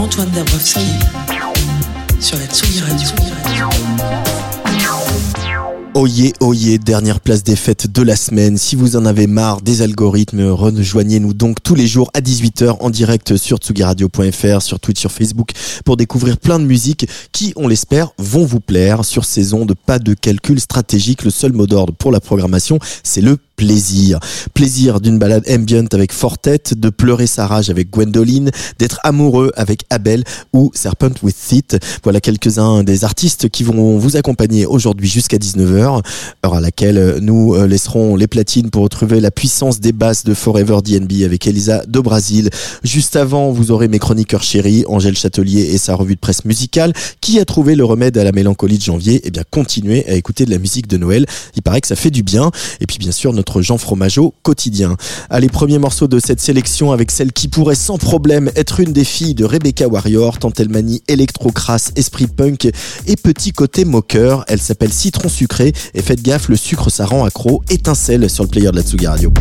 Antoine Dabrowski sur la Tsugi Radio. Oyez, oyez, dernière place des fêtes de la semaine. Si vous en avez marre des algorithmes, rejoignez-nous donc tous les jours à 18h en direct sur tsugiradio.fr, sur Twitch, sur Facebook pour découvrir plein de musiques qui, on l'espère, vont vous plaire. Sur saison de pas de calcul stratégique, le seul mot d'ordre pour la programmation, c'est le plaisir. Plaisir d'une balade ambient avec Fortet, de pleurer sa rage avec Gwendoline, d'être amoureux avec Abel ou Serpent with Thit. Voilà quelques-uns des artistes qui vont vous accompagner aujourd'hui jusqu'à 19h, heure à laquelle nous euh, laisserons les platines pour retrouver la puissance des basses de Forever DNB avec Elisa de Brasil. Juste avant, vous aurez mes chroniqueurs chéris, Angèle Châtelier et sa revue de presse musicale. Qui a trouvé le remède à la mélancolie de janvier? Eh bien, continuez à écouter de la musique de Noël. Il paraît que ça fait du bien. Et puis, bien sûr, notre Jean Fromageau quotidien. Allez, premier morceau de cette sélection avec celle qui pourrait sans problème être une des filles de Rebecca Warrior, tant elle manie électro-crasse, esprit punk et petit côté moqueur. Elle s'appelle Citron Sucré et faites gaffe, le sucre ça rend accro. Étincelle sur le player de la Tsugi Radio.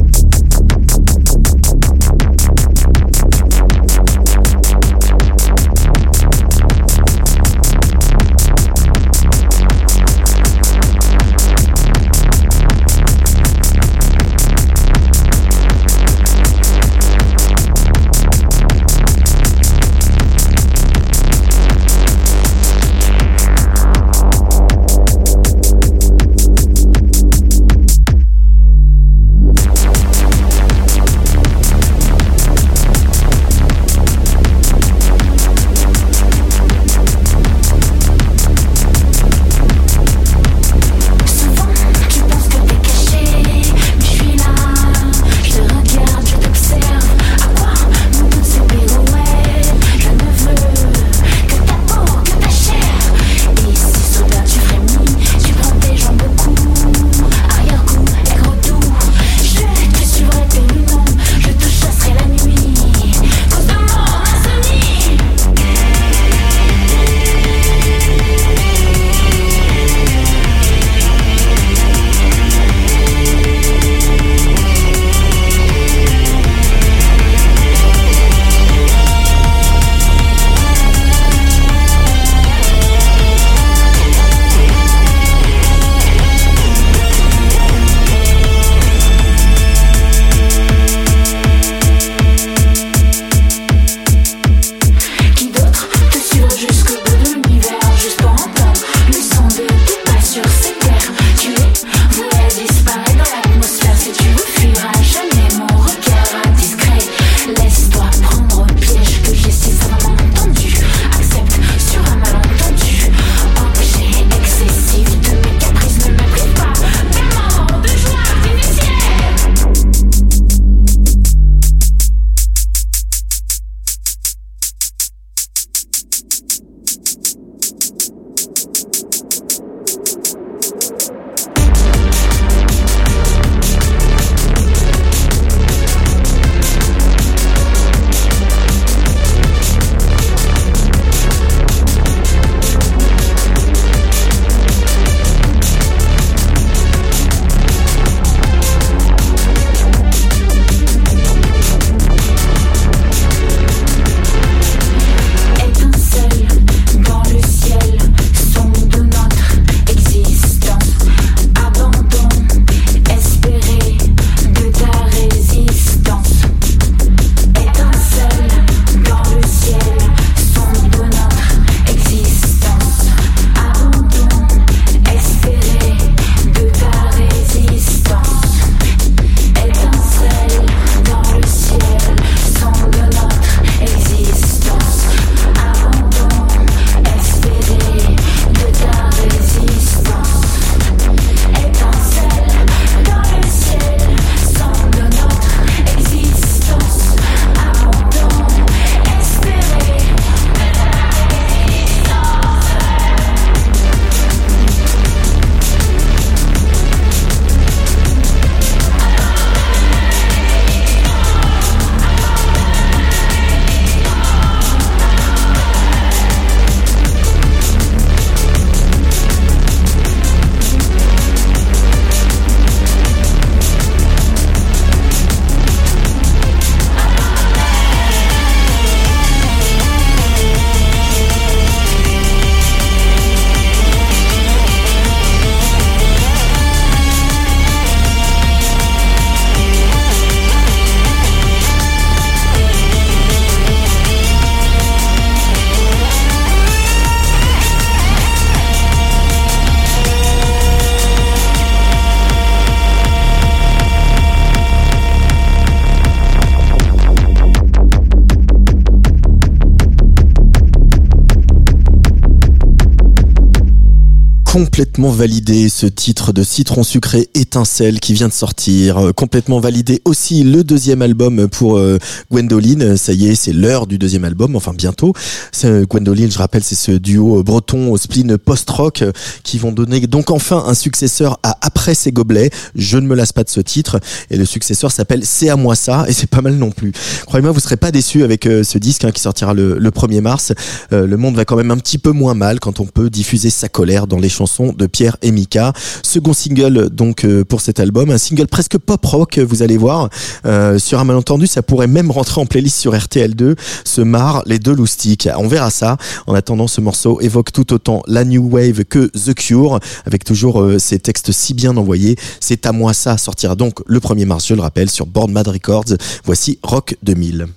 Complètement validé ce titre de Citron sucré étincelle qui vient de sortir. Euh, complètement validé aussi le deuxième album pour euh, Gwendoline. Ça y est, c'est l'heure du deuxième album, enfin bientôt. C'est, Gwendoline, je rappelle, c'est ce duo breton au spleen post-rock euh, qui vont donner donc enfin un successeur à Après ces gobelets. Je ne me lasse pas de ce titre. Et le successeur s'appelle C'est à moi ça et c'est pas mal non plus. Croyez-moi, vous serez pas déçus avec ce disque hein, qui sortira le, le 1er mars. le monde va quand même un petit peu moins mal quand on peut diffuser sa colère dans les chanson de et Mika. Second single donc euh, pour cet album, un single presque pop rock, vous allez voir. Euh, sur un malentendu, ça pourrait même rentrer en playlist sur RTL2. Ce marre les deux loustiques. On verra ça. En attendant, ce morceau évoque tout autant la new wave que The Cure, avec toujours euh, ces textes si bien envoyés. C'est à moi ça sortira donc le 1er mars, je le rappelle, sur Board Mad Records. Voici Rock 2000.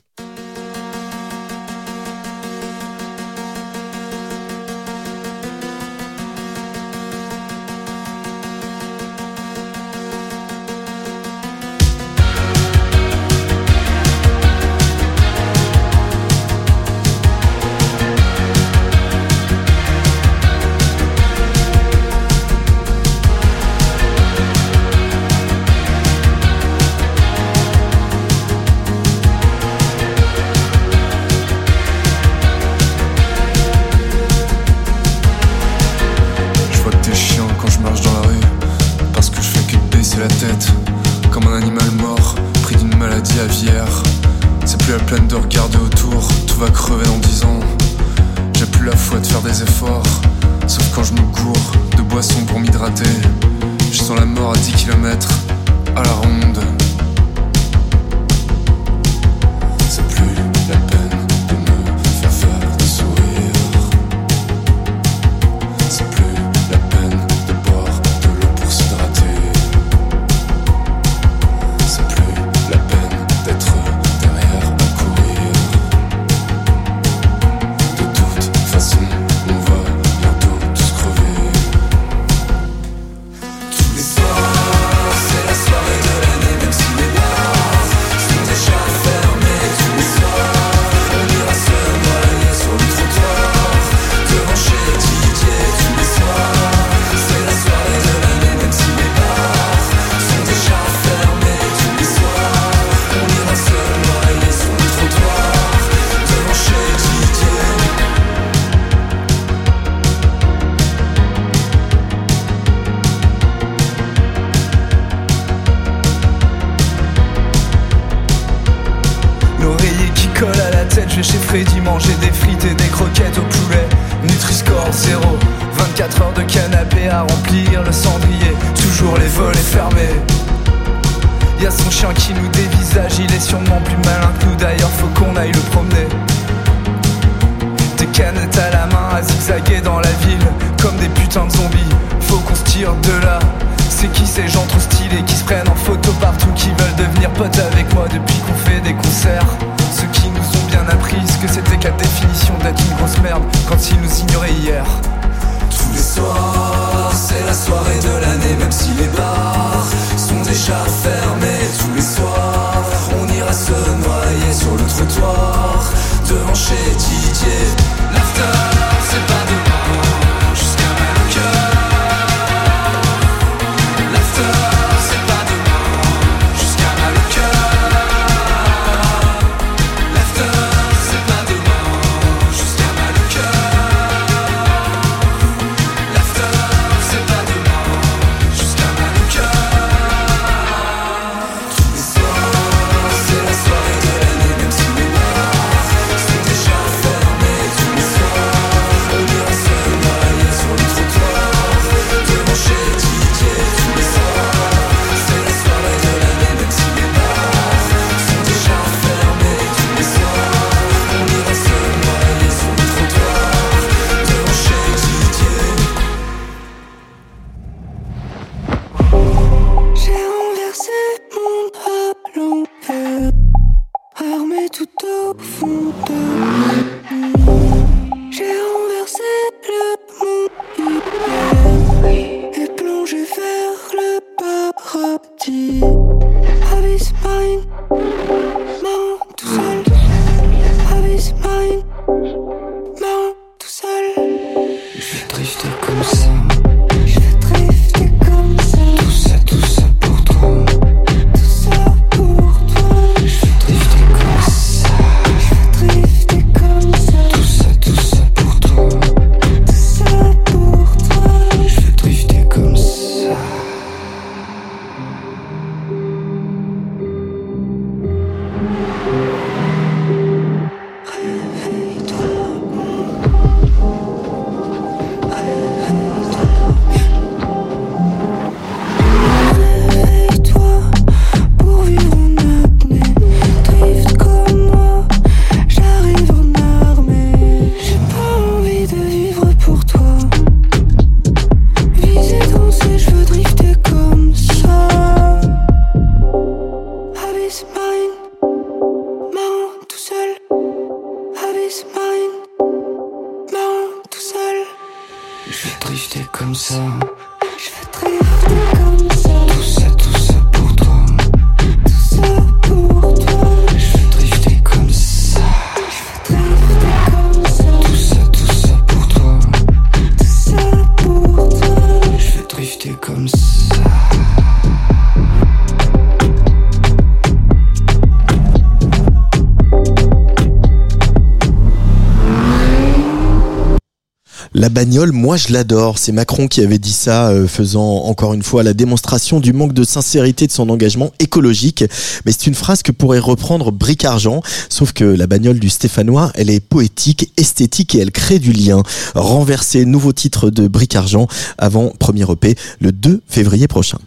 Bagnole, moi je l'adore. C'est Macron qui avait dit ça, euh, faisant encore une fois la démonstration du manque de sincérité de son engagement écologique. Mais c'est une phrase que pourrait reprendre Bric Argent, sauf que la bagnole du Stéphanois, elle est poétique, esthétique et elle crée du lien. Renverser, nouveau titre de Bric Argent avant premier EP le 2 février prochain.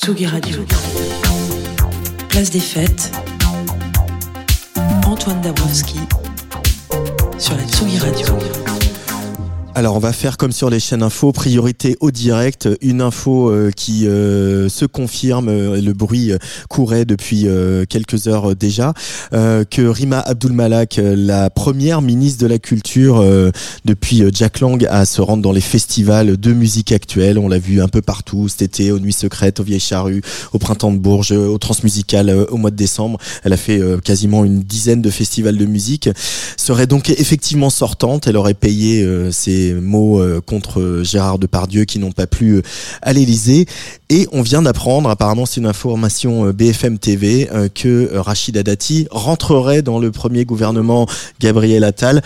Tsugi Radio. Place des fêtes. Antoine Dabrowski sur la Tsugi Radio. Alors on va faire comme sur les chaînes info, priorité au direct, une info euh, qui euh, se confirme, euh, le bruit courait depuis quelques heures déjà, que Rima Abdul Malak, la première ministre de la culture depuis Jack Lang, à se rendre dans les festivals de musique actuelle. On l'a vu un peu partout cet été, aux Nuits Secrètes, aux Vieilles Charrues, au Printemps de Bourges, au Transmusical au mois de décembre. Elle a fait quasiment une dizaine de festivals de musique. Serait donc effectivement sortante. Elle aurait payé ses mots euh, contre Gérard Depardieu qui n'ont pas plu euh, à l'Élysée. Et on vient d'apprendre, apparemment c'est une information euh, BFM TV, que Rachida Dati rentrerait dans le premier gouvernement Gabriel Attal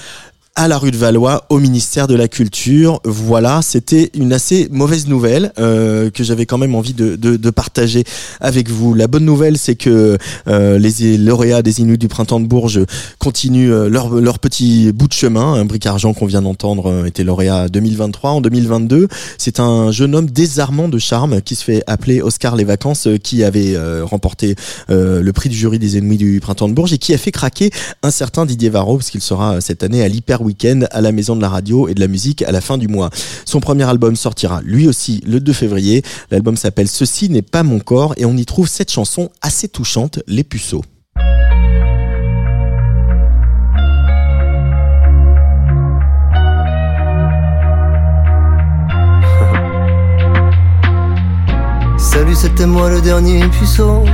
à la rue de Valois au ministère de la Culture. Voilà, c'était une assez mauvaise nouvelle euh, que j'avais quand même envie de, de, de, partager avec vous. La bonne nouvelle, c'est que euh, les lauréats des Inuits du printemps de Bourges continuent euh, leur, leur petit bout de chemin. Un bric argent qu'on vient d'entendre euh, était lauréat 2023. En 2022, c'est un jeune homme désarmant de charme qui se fait appeler Oscar Les Vacances, qui avait remporté le prix du jury des Inuits du printemps de Bourges et qui a fait craquer un certain Didier Varro, parce qu'il sera cette année à l'Hyper week-end à la Maison de la Radio et de la Musique à la fin du mois. Son premier album sortira lui aussi le 2 février. L'album s'appelle Ceci n'est pas mon corps et on y trouve cette chanson assez touchante, Les Puceaux. Salut, c'était moi le dernier puceau.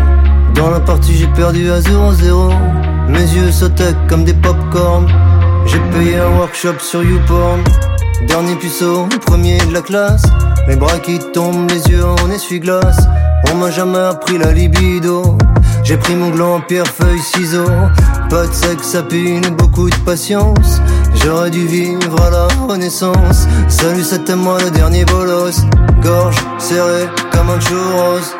Dans la partie, j'ai perdu à 0-0. Mes yeux sautaient comme des pop-corns. J'ai payé un workshop sur YouPorn. Dernier puceau, premier de la classe. Mes bras qui tombent, les yeux en essuie-glace. On m'a jamais appris la libido. J'ai pris mon gland, pierre, feuille, ciseaux. Pas de sexe à pine, beaucoup de patience. J'aurais dû vivre à la renaissance. Salut, c'était moi le dernier bolos. Gorge serrée comme un churros.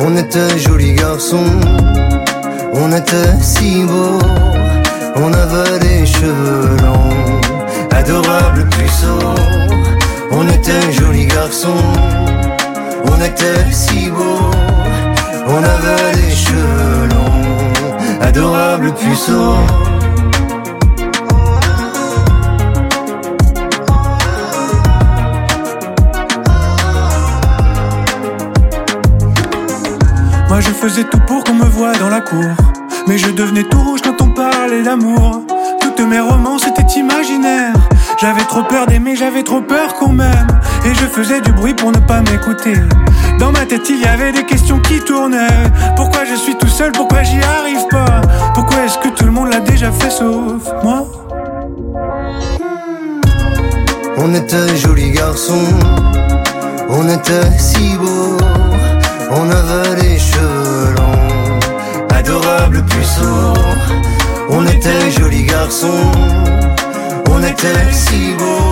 On était jolis garçons. On était si beaux, on avait les cheveux longs, adorables puceaux. On était jolis garçons, on était si beaux, on avait les cheveux longs, adorables puceaux. Je faisais tout pour qu'on me voie dans la cour. Mais je devenais tout rouge quand on parlait d'amour. Toutes mes romances étaient imaginaires. J'avais trop peur d'aimer, j'avais trop peur qu'on m'aime. Et je faisais du bruit pour ne pas m'écouter. Dans ma tête, il y avait des questions qui tournaient. Pourquoi je suis tout seul? Pourquoi j'y arrive pas? Pourquoi est-ce que tout le monde l'a déjà fait sauf moi? On était jolis garçons, on était si beaux. On avait les cheveux longs, adorables puceaux. On était jolis garçons, on était si beaux.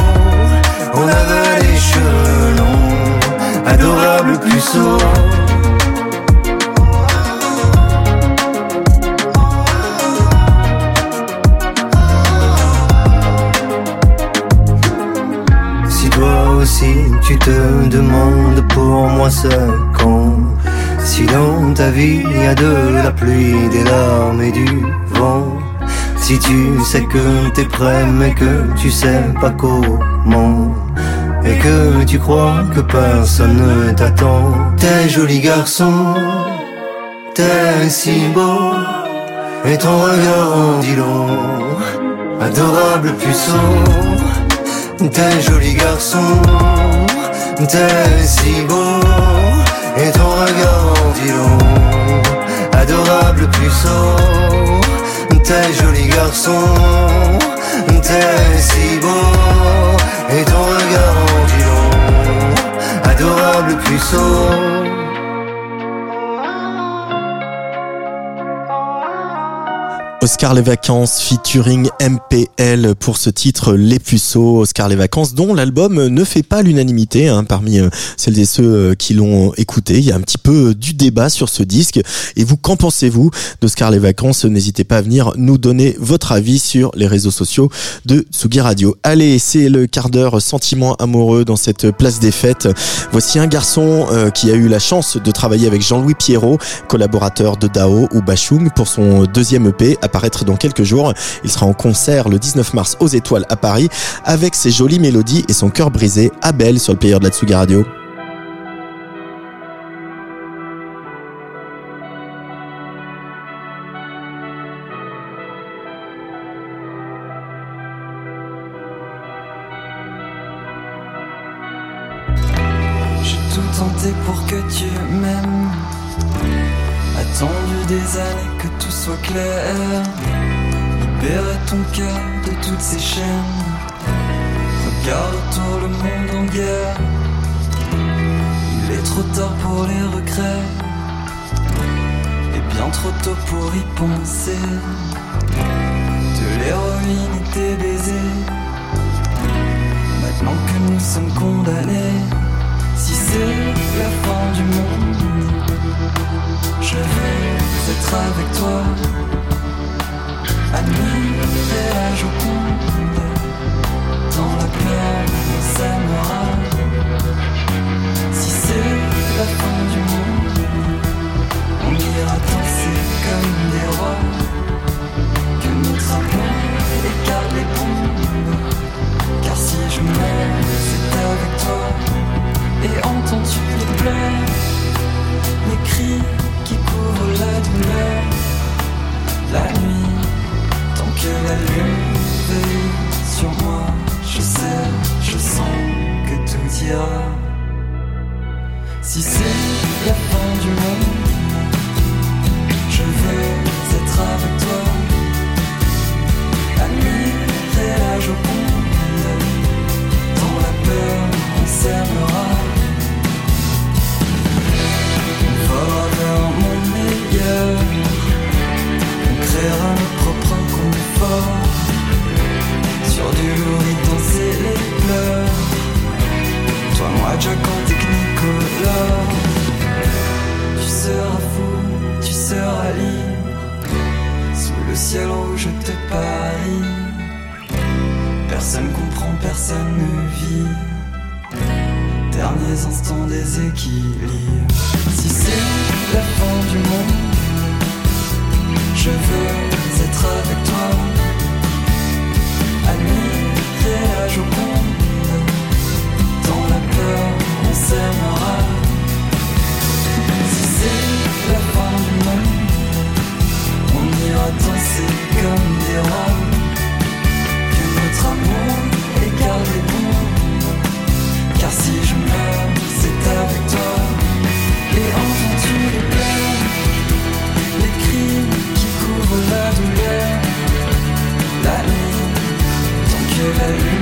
On avait les cheveux longs, adorables puceaux. Si toi aussi tu te demandes pour moi c'est quand Si dans ta vie il y a de la pluie, des larmes et du vent Si tu sais que t'es prêt mais que tu sais pas comment et que tu crois que personne ne t'attend. T'es joli garçon, t'es si beau, et ton regard en dit long, adorable puceau. T'es joli garçon, t'es si beau, et ton regard en dit adorable puceau. T'es joli garçon, t'es si beau, et ton regard en dit adorable puceau. Oscar les vacances featuring MPL pour ce titre Les Puceaux Oscar les vacances dont l'album ne fait pas l'unanimité hein, parmi euh, celles et ceux euh, qui l'ont écouté. Il y a un petit peu du débat sur ce disque. Et vous, qu'en pensez-vous d'Oscar les vacances? N'hésitez pas à venir nous donner votre avis sur les réseaux sociaux de Tsugi Radio. Allez, c'est le quart d'heure sentiment amoureux dans cette place des fêtes. Voici un garçon euh, qui a eu la chance de travailler avec Jean-Louis Pierrot, collaborateur de Dao ou Bachung pour son deuxième EP apparaître dans quelques jours. Il sera en concert le 19 mars aux Étoiles à Paris avec ses jolies mélodies et son cœur brisé, Abel sur le player de la Tsuga Radio. Soit clair. Libérer ton cœur de toutes ces chaînes. Regarde autour le monde en guerre. Il est trop tard pour les regrets. Et bien trop tôt pour y penser. De l'héroïne et des baisers. Maintenant que nous sommes condamnés. Si c'est la fin du monde, je veux être avec toi. Admirer la Joconde, dans la peur on. Si c'est la fin du monde, on ira danser comme des rois. Que notre amour écarte les bombes, car si je meurs, c'est avec toi. Et entends-tu les pleurs, les cris qui couvrent la douleur. La nuit, tant que la lune veille sur moi Je sais, je sens que tout ira Si c'est la fin du monde Je veux être avec toi. Admirer moi, Jack technicolor. Tu seras fou, tu seras libre. Sous le ciel rouge de Paris. Personne comprend, personne ne vit derniers instants des équilibres. Si c'est la fin du monde, je veux être avec toi. Admirer la Joconde, si c'est la fin du monde, on ira danser comme des rois. Que notre amour écarte les ponts, car si je meurs, c'est avec toi. Et entends-tu les pleurs, les cris qui couvrent la douleur, la nuit, tant que la nuit.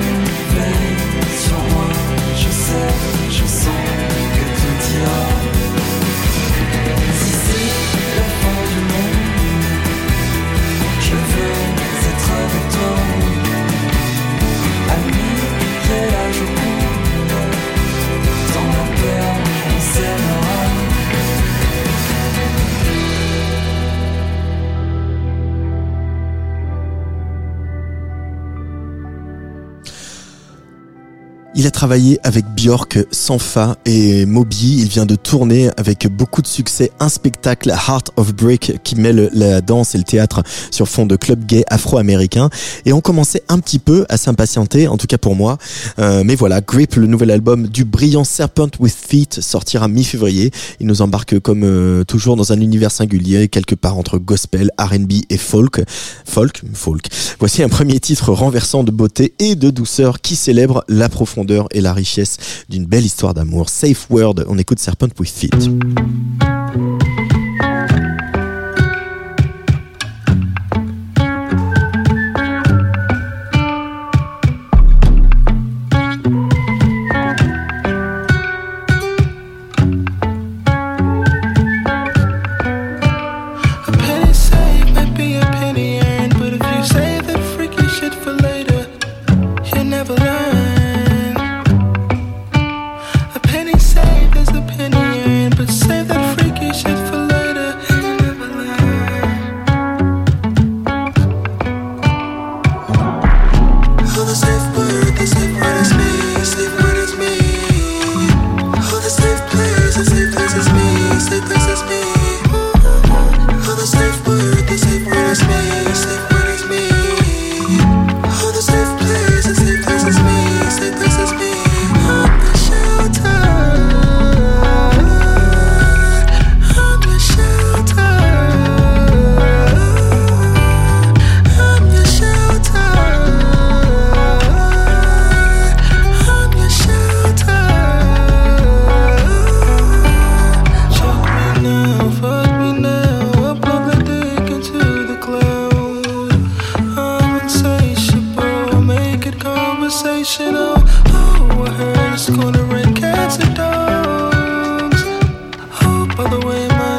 Il a travaillé avec Björk, Sanfa et Moby. Il vient de tourner avec beaucoup de succès un spectacle Heart of Break qui mêle la danse et le théâtre sur fond de club gay afro-américain. Et on commençait un petit peu à s'impatienter, en tout cas pour moi. Euh, mais voilà, Grip, le nouvel album du brillant Serpent with Feet, sortira mi-février. Il nous embarque comme euh, toujours dans un univers singulier, quelque part entre gospel, RB et folk. Folk Folk. Voici un premier titre renversant de beauté et de douceur qui célèbre la profondeur et la richesse d'une belle histoire d'amour. Safe Word, on écoute Serpent with Feet. in my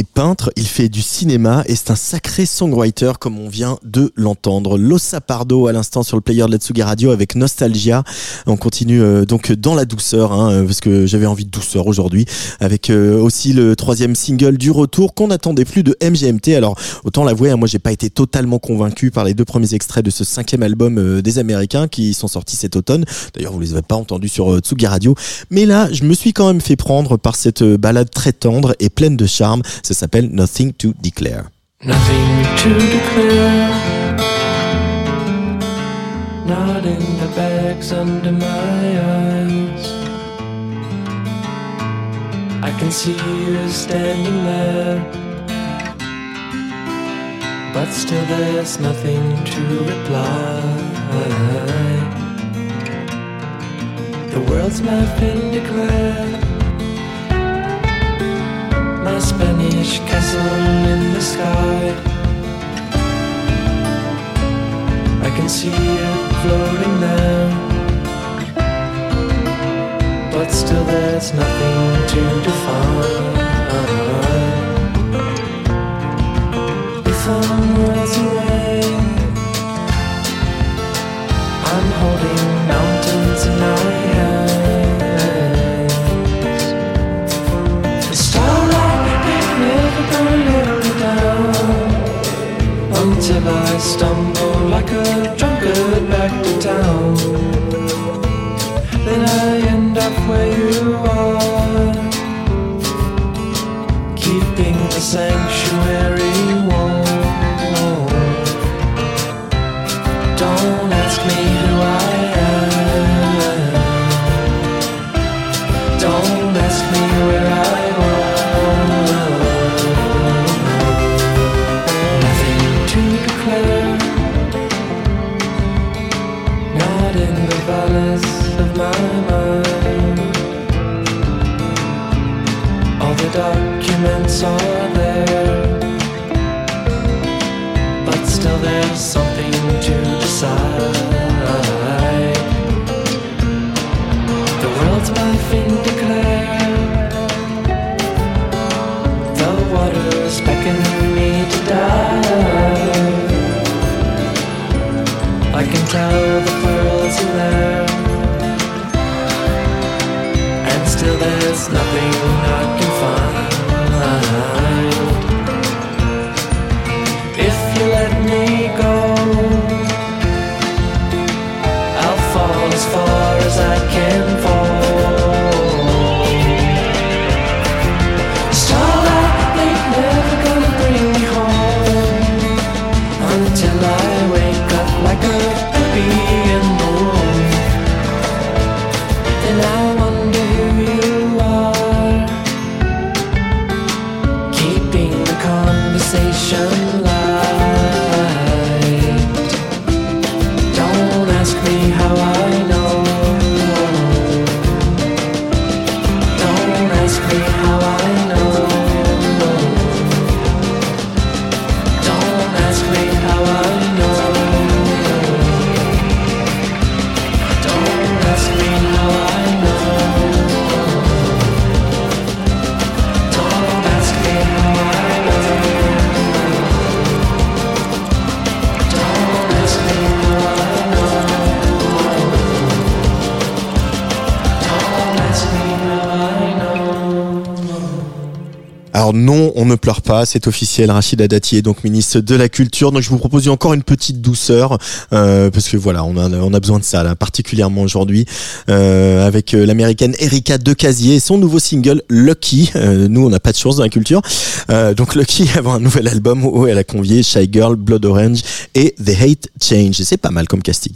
Il est il fait du cinéma et c'est un sacré songwriter comme on vient de l'entendre. Lossa Pardo à l'instant sur le player de Letsuga Radio avec Nostalgia. On continue euh, donc dans la douceur hein, euh, parce que j'avais envie de douceur aujourd'hui avec euh, aussi le troisième single du retour qu'on attendait plus de MGMT. Alors autant l'avouer, hein, moi j'ai pas été totalement convaincu par les deux premiers extraits de ce cinquième album des Américains qui sont sortis cet automne. D'ailleurs vous les avez pas entendus sur Tsugi Radio, mais là je me suis quand même fait prendre par cette balade très tendre et pleine de charme. Ça Nothing to Declare. Nothing to declare. Not in the bags under my eyes. I can see you standing there. But still, there's nothing to reply. The world's map been declared. My Spanish castle in the sky. I can see it floating there. But still, there's nothing to define. If I'm worlds away, I'm holding sensation On ne pleure pas, c'est officiel, Rachida Dati est donc ministre de la Culture. Donc je vous propose encore une petite douceur, euh, parce que voilà, on a, on a besoin de ça, là, particulièrement aujourd'hui, euh, avec euh, l'américaine Erika Decasier et son nouveau single Lucky. Euh, nous, on n'a pas de chance dans la culture. Euh, donc Lucky avant un nouvel album où elle a convié Shy Girl, Blood Orange et The Hate Change. C'est pas mal comme casting.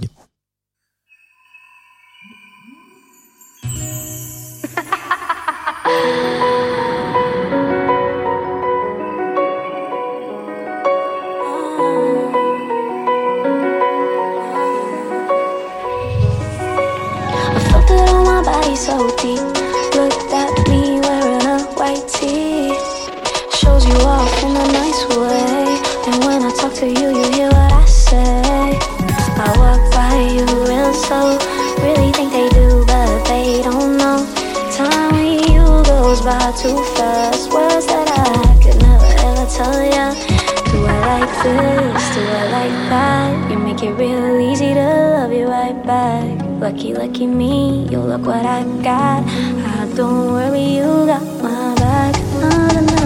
Lucky, lucky me, you look what I got. I don't worry, you got my back. All night.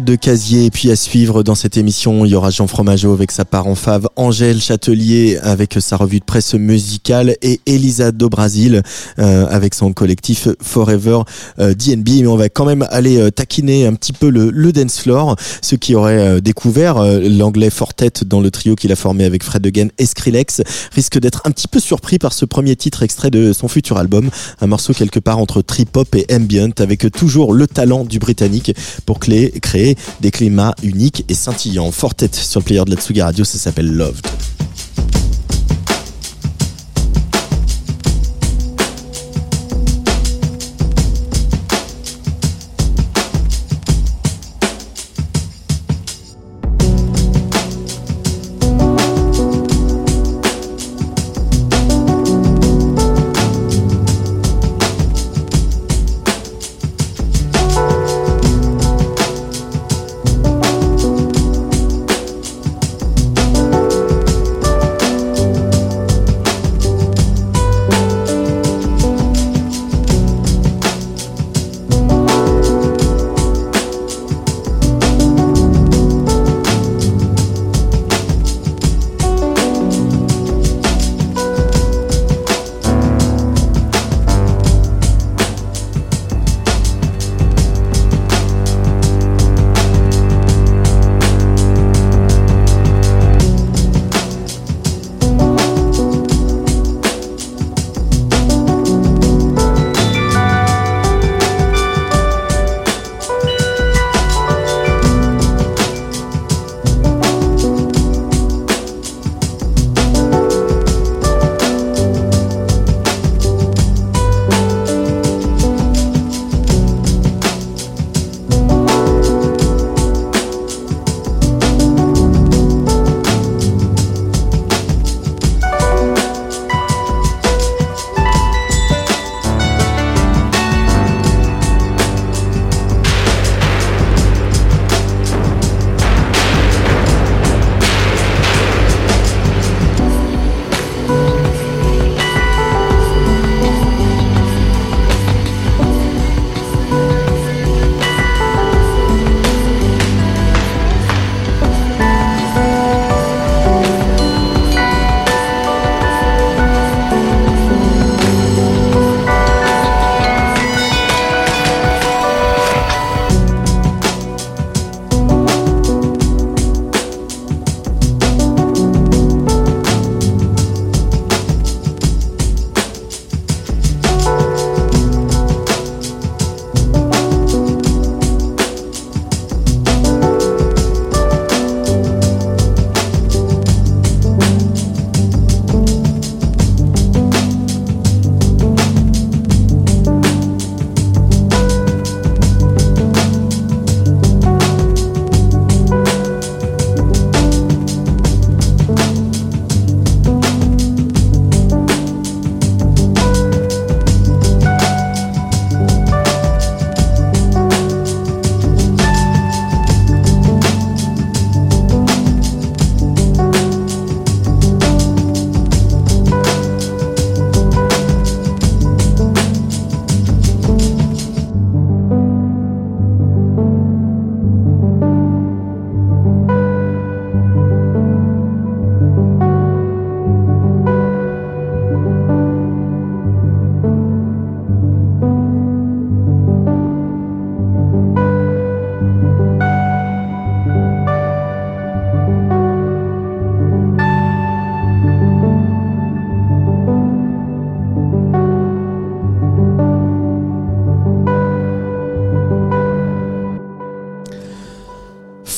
De Casier et puis à suivre dans cette émission, il y aura Jean Fromageau avec sa part en fave, Angèle Châtelier avec sa revue de presse musicale et Elisa do Brasil euh, avec son collectif Forever euh, DNB. Mais on va quand même aller euh, taquiner un petit peu le, le dance floor. Ceux qui auraient euh, découvert l'anglais Fortet dans le trio qu'il a formé avec Fred Again et Skrillex risquent d'être un petit peu surpris par ce premier titre extrait de son futur album, un morceau quelque part entre trip-hop et ambient avec toujours le talent du britannique pour créer, créer des climats uniques et scintillants. Fortet sur le player de la Tsugi Radio, ça s'appelle Loved.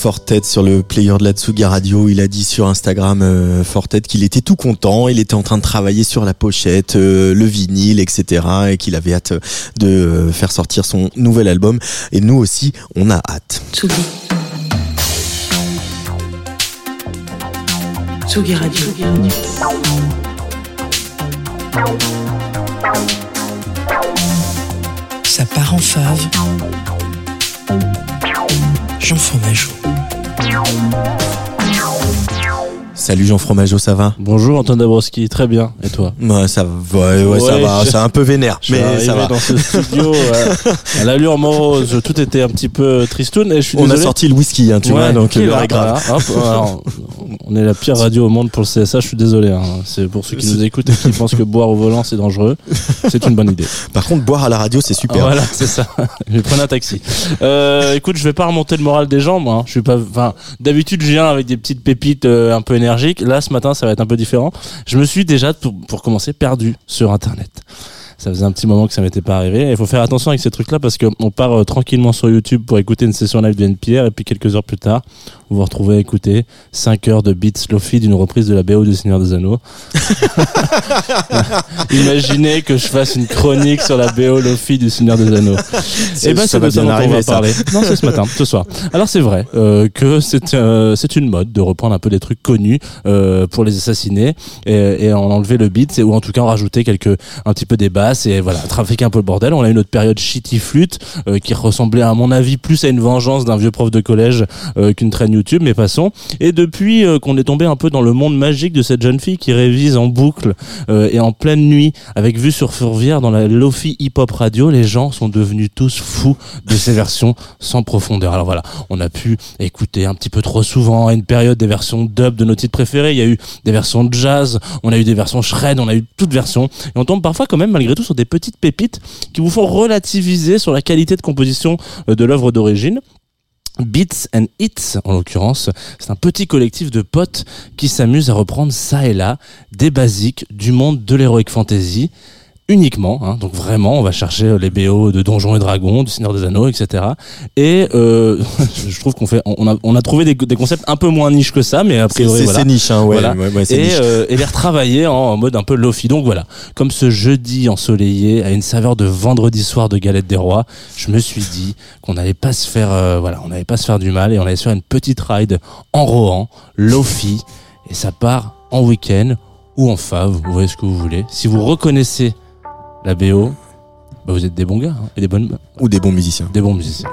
Fortet sur le player de la Tsuga Radio. Il a dit sur Instagram euh, Fortet qu'il était tout content. Il était en train de travailler sur la pochette, euh, le vinyle, etc. Et qu'il avait hâte de euh, faire sortir son nouvel album. Et nous aussi, on a hâte. Tsugi. Tsugi Radio. Ça part en fave. Jean Fromageau. Salut Jean Fromageau, ça va? Bonjour Antoine Dabrowski, très bien. Et toi? Ouais, ça va, ouais, ouais, ça va, je- c'est un peu vénère, Je mais ça va. dans ce studio euh, à l'allure morose, tout était un petit peu tristoun et je suis On a sorti le whisky, hein, tu vois, donc qui l'heure là, est grave. voilà, hop, alors, on est la pire radio au monde pour le CSA, je suis désolé. hein. C'est pour ceux qui nous écoutent et qui pensent que boire au volant c'est dangereux. C'est une bonne idée. Par contre, boire à la radio, c'est super. Voilà, c'est ça. je vais prendre un taxi. Euh, écoute, je vais pas remonter le moral des gens, moi. hein. Je suis pas. Enfin, d'habitude, je viens avec des petites pépites euh, un peu énergiques. Là, ce matin, ça va être un peu différent. Je me suis déjà, pour, commencer, perdu sur Internet. Ça faisait un petit moment que ça m'était pas arrivé. Il faut faire attention avec ces trucs-là parce qu'on part euh, tranquillement sur YouTube pour écouter une session live de NPR et puis quelques heures plus tard, vous vous retrouvez à écouter 5 heures de beats Lofi d'une reprise de la BO du Seigneur des Anneaux. Imaginez que je fasse une chronique sur la BO Lofi du Seigneur des Anneaux. C'est- Eh ben, ça c'est va de ça bien dont on arriver, va ça. parler. Non, c'est ce matin, ce soir. Alors c'est vrai euh, que c'est euh, c'est une mode de reprendre un peu des trucs connus pour les assassiner et, et en enlever le beat, et- ou en tout cas en rajouter quelques un petit peu des et voilà trafiquer un peu le bordel. On a eu notre période shitty flûte euh, qui ressemblait à mon avis plus à une vengeance d'un vieux prof de collège euh, qu'une traîne YouTube, mais passons. Et depuis euh, qu'on est tombé un peu dans le monde magique de cette jeune fille qui révise en boucle et en pleine nuit avec vue sur Fourvière dans la Lofi hip hop radio, les gens sont devenus tous fous de ces versions sans profondeur. Alors voilà, on a pu écouter un petit peu trop souvent à une période des versions dub de nos titres préférés. Il y a eu des versions jazz, on a eu des versions shred, on a eu toutes versions. Et on tombe parfois quand même malgré tout sur des petites pépites qui vous font relativiser sur la qualité de composition euh, de l'œuvre d'origine. Beats and Hits, en l'occurrence, c'est un petit collectif de potes qui s'amusent à reprendre ça et là des basiques du monde de l'heroic fantasy uniquement, hein, donc vraiment, on va chercher les BO de Donjons et Dragons, du Seigneur des Anneaux, etc. Et euh, je trouve qu'on fait, on a, on a trouvé des, des concepts un peu moins niche que ça, mais a C'est priori c'est- voilà niche, hein, ouais, Voilà. ouais, ouais, c'est et, niche. euh, et les retravailler en, en mode un peu lofi. Donc voilà, comme ce jeudi ensoleillé à une saveur de vendredi soir de galette des rois, je me suis dit qu'on n'allait pas se faire, euh, voilà, on n'allait pas se faire du mal et on allait se faire une petite ride en Rohan, lofi, et ça part en week-end ou en fave, vous voyez ce que vous voulez. Si vous reconnaissez la BO, bah vous êtes des bons gars hein, et des bonnes, Ou des bons musiciens. des bons musiciens.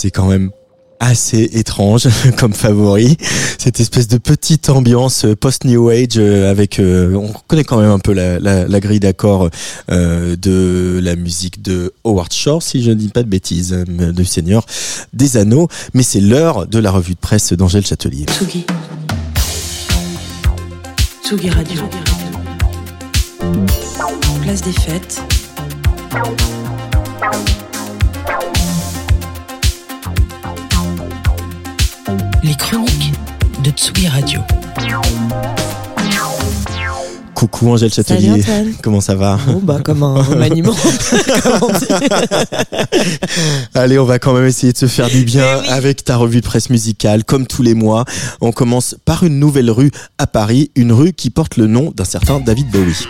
C'est quand même assez étrange comme favori. Cette espèce de petite ambiance post-new age euh, avec, euh, on connaît quand même un peu la, grille d'accords euh, de la musique de Howard Shore, si je ne dis pas de bêtises, euh, de Seigneur des Anneaux. Mais c'est l'heure de la revue de presse d'Angèle Châtelier. Tsugi Radio. Place des fêtes. Les chroniques de Tsugi Radio. Coucou Angèle Salut Châtelier, Antoine. comment ça va Bon, bah, comme un dit. Allez, on va quand même essayer de se faire du bien oui. avec ta revue de presse musicale, comme tous les mois. On commence par une nouvelle rue à Paris, une rue qui porte le nom d'un certain David Bowie.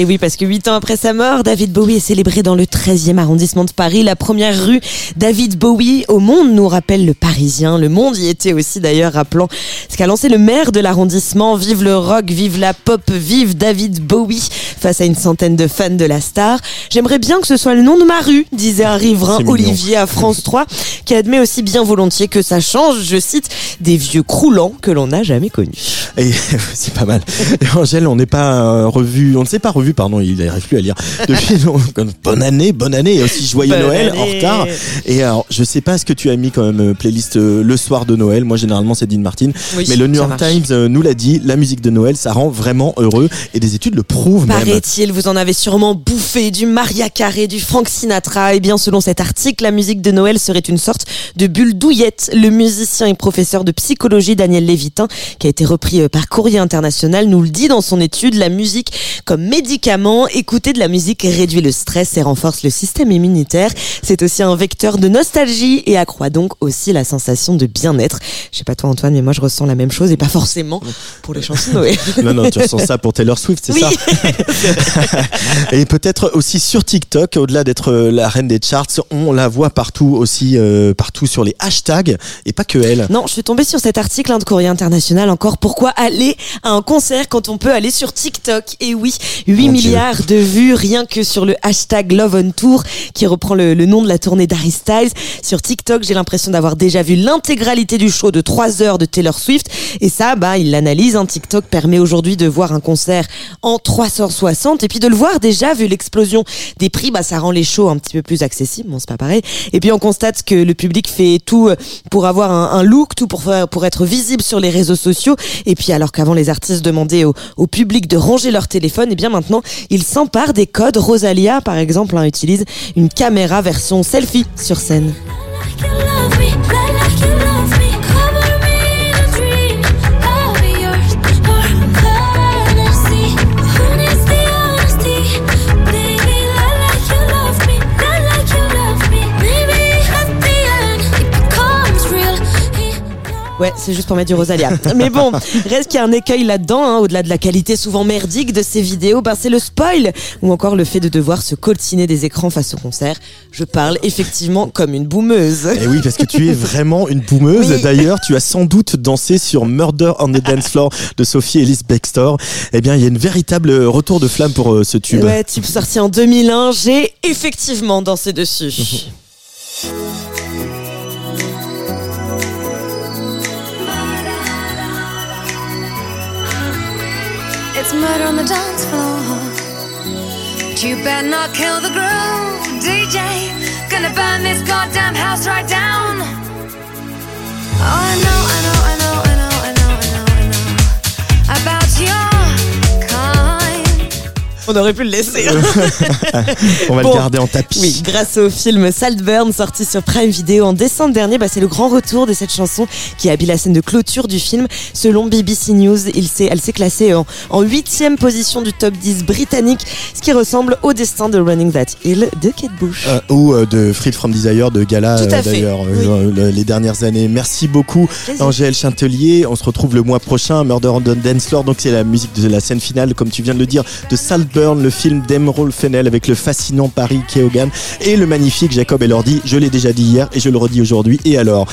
Et oui, parce que huit ans après sa mort, David Bowie est célébré dans le 13e arrondissement de Paris. La première rue David Bowie au monde nous rappelle le Parisien. Le monde y était aussi d'ailleurs, rappelant ce qu'a lancé le maire de l'arrondissement. Vive le rock, vive la pop, vive David Bowie face à une centaine de fans de la star. J'aimerais bien que ce soit le nom de ma rue, disait un riverain. Olivier à France 3, qui admet aussi bien volontiers que ça change, je cite, des vieux croulants que l'on n'a jamais connus. Et c'est pas mal. Et Angèle, on n'est pas euh, revu, on ne s'est pas revu, pardon, il n'arrive plus à lire. Depuis, long- bonne année, bonne année, et aussi joyeux Bonne Noël en retard. Et alors, je sais pas ce que tu as mis quand même euh, playlist euh, le soir de Noël. Moi, généralement, c'est Dean Martin. Oui, Mais le New York. Times euh, nous l'a dit, la musique de Noël, ça rend vraiment heureux. Et des études le prouvent même. Paraît-il, vous en avez sûrement bouffé du Maria Carey, du Frank Sinatra. Et bien, selon cet article, la musique de Noël serait une sorte de bulle douillette. Le musicien et professeur de psychologie Daniel Lévitin, qui a été repris par Courrier International, nous le dit dans son étude. La musique comme médicament. Écouter de la musique réduit le stress et renforce le système immunitaire. C'est aussi un vecteur de nostalgie et accroît donc aussi la sensation de bien-être. Je sais pas toi Antoine, mais moi je ressens la même chose et pas forcément pour les chansons. Non, non, tu ressens ça pour Taylor Swift, c'est Oui. ça Et peut-être aussi sur TikTok, au-delà d'être euh, la reine des charts, on la voit partout aussi, euh, partout sur les hashtags, et pas que elle. Non, je suis tombée sur cet article hein, de Courrier International encore. Pourquoi aller à un concert quand on peut aller sur TikTok? Et oui, 8 Mon milliards de vues rien que sur le hashtag Love on Tour qui reprend le, le nom de la tournée d'Harry Styles. Sur TikTok, j'ai l'impression d'avoir déjà vu l'intégralité du show de 3 heures de Taylor Swift. Et ça, bah, il l'analyse. hein. TikTok permet aujourd'hui de voir un concert en 360 et puis de le voir déjà vu l'explosion des prix, bah, ça rend les shows un petit peu plus accessibles. Bon, c'est pas pareil. Et puis on constate que le public fait tout euh, pour avoir un, un look, tout pour faire, pour être visible sur les réseaux sociaux. Et puis alors qu'avant les artistes demandaient au, au public de ranger leur téléphone, et bien maintenant ils s'emparent des codes. Rosalia, par exemple, hein, utilise une caméra version selfie sur scène. Ouais, c'est juste pour mettre du Rosalia. Mais bon, reste qu'il y a un écueil là-dedans, hein, au-delà de la qualité souvent merdique de ces vidéos, ben c'est le spoil, ou encore le fait de devoir se coltiner des écrans face au concert. Je parle effectivement comme une boumeuse. Et oui, parce que tu es vraiment une boumeuse. Oui. D'ailleurs, tu as sans doute dansé sur Murder on the Dance Floor de Sophie Ellis Bextor. Eh bien, il y a une véritable retour de flamme pour euh, ce tube. Ouais, tube sorti en 2001, j'ai effectivement dansé dessus. It's murder on the dance floor. But you better not kill the groove, DJ. Gonna burn this goddamn house right down. Oh, I know, I know, On aurait pu le laisser. hein. On va Bon. le garder en tapis. Oui, grâce au film Saltburn sorti sur Prime Video en décembre dernier, bah, c'est le grand retour de cette chanson qui habille la scène de clôture du film. Selon BBC News, il elle s'est classée en, huitième position du top 10 britannique, ce qui ressemble au destin de Running That Hill de Kate Bush. Euh, ou euh, de Freed from Desire de Gala euh, d'ailleurs oui. euh, les dernières années. Merci beaucoup Plaisir. Angèle Chantelier. On se retrouve le mois prochain Murder on the Dance Floor. Donc c'est la musique de la scène finale comme tu viens de le dire de Saltburn Burn, le film d'Emerald Fennel avec le fascinant Paris Keoghan et le magnifique Jacob Elordi. Je l'ai déjà dit hier et je le redis aujourd'hui. Et alors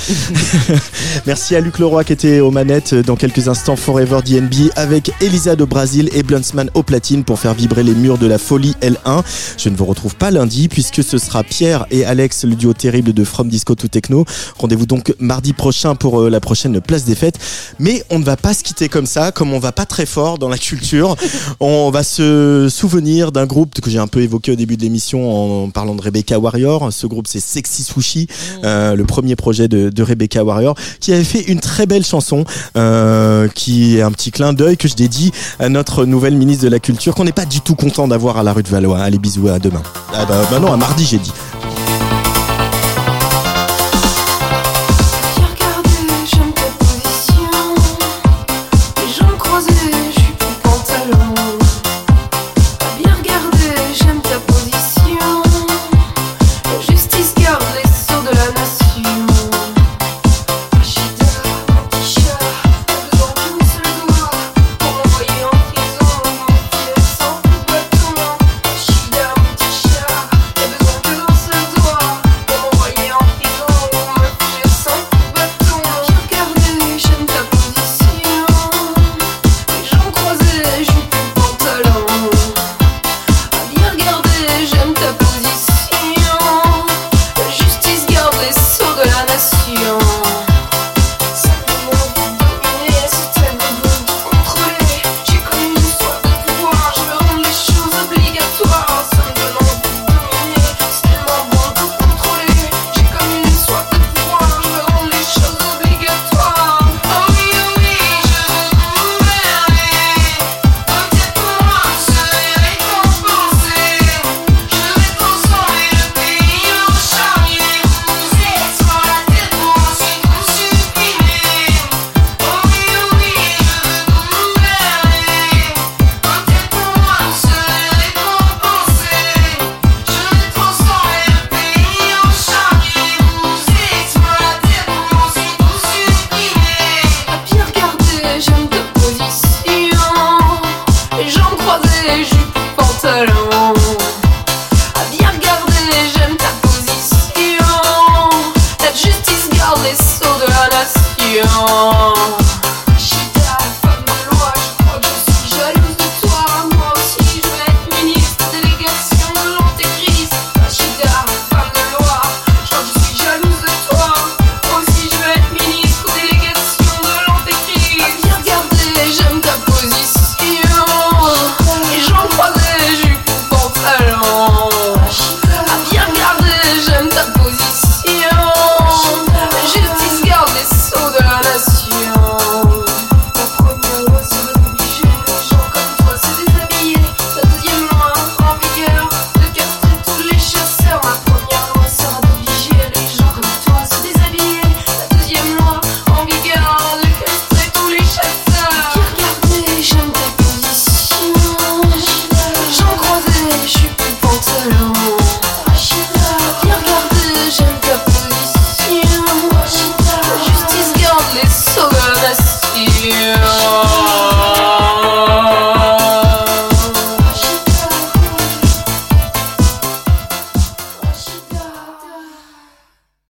Merci à Luc Leroy qui était aux manettes dans quelques instants Forever DNB avec Elisa de Brasil et Bluntsman au platine pour faire vibrer les murs de la folie L1. Je ne vous retrouve pas lundi puisque ce sera Pierre et Alex, le duo terrible de From Disco to Techno. Rendez-vous donc mardi prochain pour euh, la prochaine place des fêtes. Mais on ne va pas se quitter comme ça, comme on va pas très fort dans la culture. On va se souvenir d'un groupe que j'ai un peu évoqué au début de l'émission en parlant de Rebecca Warrior. Ce groupe c'est Sexy Sushi, euh, le premier projet de, de Rebecca Warrior, qui avait fait une très belle chanson euh, qui est un petit clin d'œil que je dédie à notre nouvelle ministre de la Culture qu'on n'est pas du tout content d'avoir à la rue de Valois. Allez bisous à demain. Ah bah, bah non à mardi j'ai dit.